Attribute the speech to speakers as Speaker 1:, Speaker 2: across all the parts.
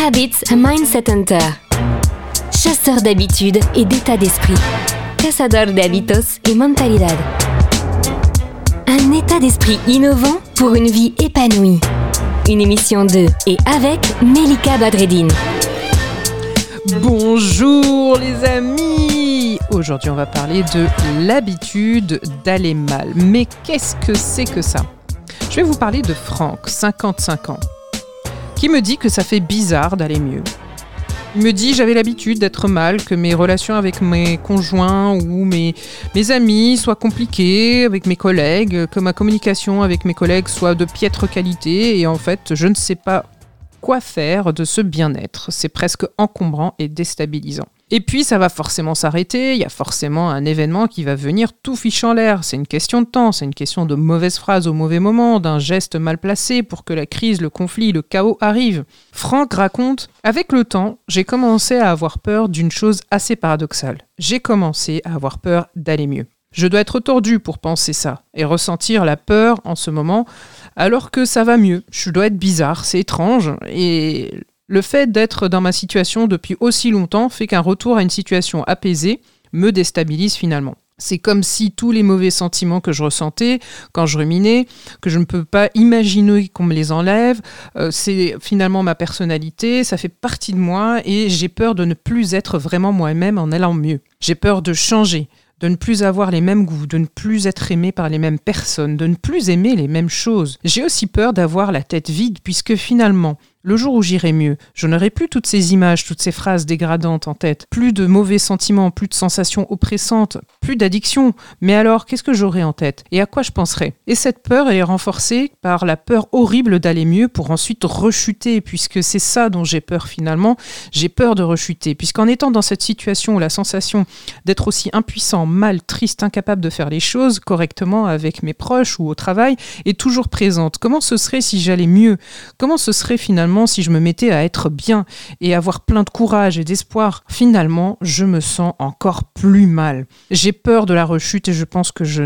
Speaker 1: Habits Mindset Hunter. Chasseur d'habitudes et d'état d'esprit. Cazador de hábitos y mentalidad. Un état d'esprit innovant pour une vie épanouie. Une émission de et avec Melika Badreddine.
Speaker 2: Bonjour les amis Aujourd'hui on va parler de l'habitude d'aller mal. Mais qu'est-ce que c'est que ça? Je vais vous parler de Franck, 55 ans, qui me dit que ça fait bizarre d'aller mieux. Il me dit j'avais l'habitude d'être mal, que mes relations avec mes conjoints ou mes, mes amis soient compliquées, avec mes collègues, que ma communication avec mes collègues soit de piètre qualité et en fait je ne sais pas quoi faire de ce bien-être. C'est presque encombrant et déstabilisant. Et puis ça va forcément s'arrêter, il y a forcément un événement qui va venir tout fiche en l'air. C'est une question de temps, c'est une question de mauvaise phrase au mauvais moment, d'un geste mal placé pour que la crise, le conflit, le chaos arrivent. Franck raconte Avec le temps, j'ai commencé à avoir peur d'une chose assez paradoxale. J'ai commencé à avoir peur d'aller mieux. Je dois être tordu pour penser ça et ressentir la peur en ce moment alors que ça va mieux. Je dois être bizarre, c'est étrange et le fait d'être dans ma situation depuis aussi longtemps fait qu'un retour à une situation apaisée me déstabilise finalement. C'est comme si tous les mauvais sentiments que je ressentais quand je ruminais, que je ne peux pas imaginer qu'on me les enlève, euh, c'est finalement ma personnalité, ça fait partie de moi et j'ai peur de ne plus être vraiment moi-même en allant mieux. J'ai peur de changer, de ne plus avoir les mêmes goûts, de ne plus être aimé par les mêmes personnes, de ne plus aimer les mêmes choses. J'ai aussi peur d'avoir la tête vide puisque finalement, le jour où j'irai mieux, je n'aurai plus toutes ces images, toutes ces phrases dégradantes en tête, plus de mauvais sentiments, plus de sensations oppressantes, plus d'addiction. Mais alors, qu'est-ce que j'aurai en tête? Et à quoi je penserai? Et cette peur est renforcée par la peur horrible d'aller mieux pour ensuite rechuter, puisque c'est ça dont j'ai peur finalement. J'ai peur de rechuter, puisqu'en étant dans cette situation où la sensation d'être aussi impuissant, mal, triste, incapable de faire les choses correctement avec mes proches ou au travail est toujours présente. Comment ce serait si j'allais mieux? Comment ce serait finalement si je me mettais à être bien et avoir plein de courage et d'espoir, finalement, je me sens encore plus mal. J'ai peur de la rechute et je pense que je,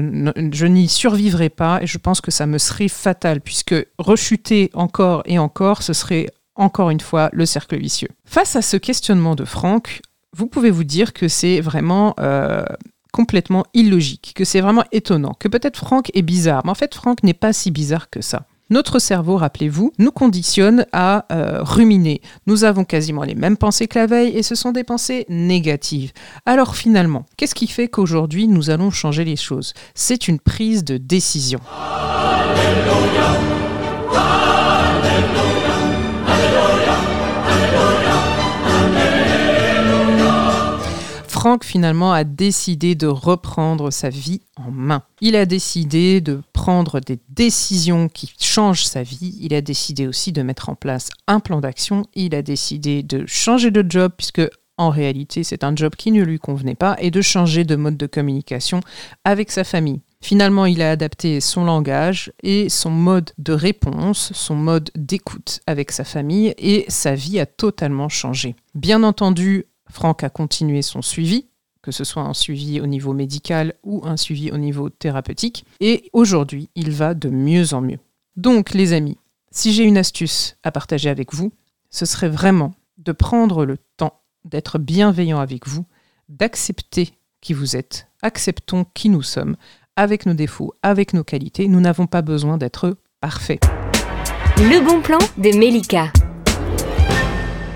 Speaker 2: n'y survivrai pas et je pense que ça me serait fatal puisque rechuter encore et encore, ce serait encore une fois le cercle vicieux. Face à ce questionnement de Franck, vous pouvez vous dire que c'est vraiment euh, complètement illogique, que c'est vraiment étonnant, que peut-être Franck est bizarre, mais en fait Franck n'est pas si bizarre que ça. Notre cerveau, rappelez-vous, nous conditionne à euh, ruminer. Nous avons quasiment les mêmes pensées que la veille et ce sont des pensées négatives. Alors finalement, qu'est-ce qui fait qu'aujourd'hui nous allons changer les choses? C'est une prise de décision. Franck finalement a décidé de reprendre sa vie en main. Il a décidé de prendre des décisions qui changent sa vie. Il a décidé aussi de mettre en place un plan d'action. Il a décidé de changer de job puisque en réalité c'est un job qui ne lui convenait pas et de changer de mode de communication avec sa famille. Finalement, il a adapté son langage et son mode de réponse, son mode d'écoute avec sa famille et sa vie a totalement changé. Bien entendu, Franck a continué son suivi, que ce soit un suivi au niveau médical ou un suivi au niveau thérapeutique, et aujourd'hui, il va de mieux en mieux. Donc, les amis, si j'ai une astuce à partager avec vous, ce serait vraiment de prendre le temps d'être bienveillant avec vous, d'accepter qui vous êtes, acceptons qui nous sommes, avec nos défauts, avec nos qualités, nous n'avons pas besoin d'être parfaits.
Speaker 1: Le bon plan de Melika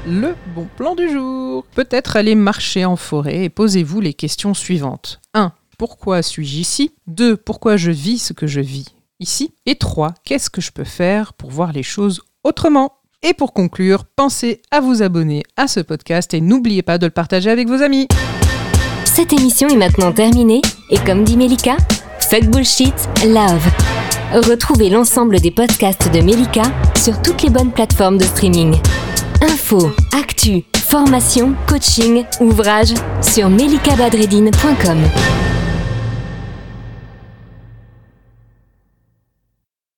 Speaker 2: le bon plan du jour. Peut-être aller marcher en forêt et posez-vous les questions suivantes. 1. Pourquoi suis-je ici? 2. Pourquoi je vis ce que je vis ici? Et 3. Qu'est-ce que je peux faire pour voir les choses autrement? Et pour conclure, pensez à vous abonner à ce podcast et n'oubliez pas de le partager avec vos amis.
Speaker 1: Cette émission est maintenant terminée et comme dit Melika, fuck bullshit, love. Retrouvez l'ensemble des podcasts de Melika sur toutes les bonnes plateformes de streaming. Info, actu, formation, coaching, ouvrage sur melikabadredine.com.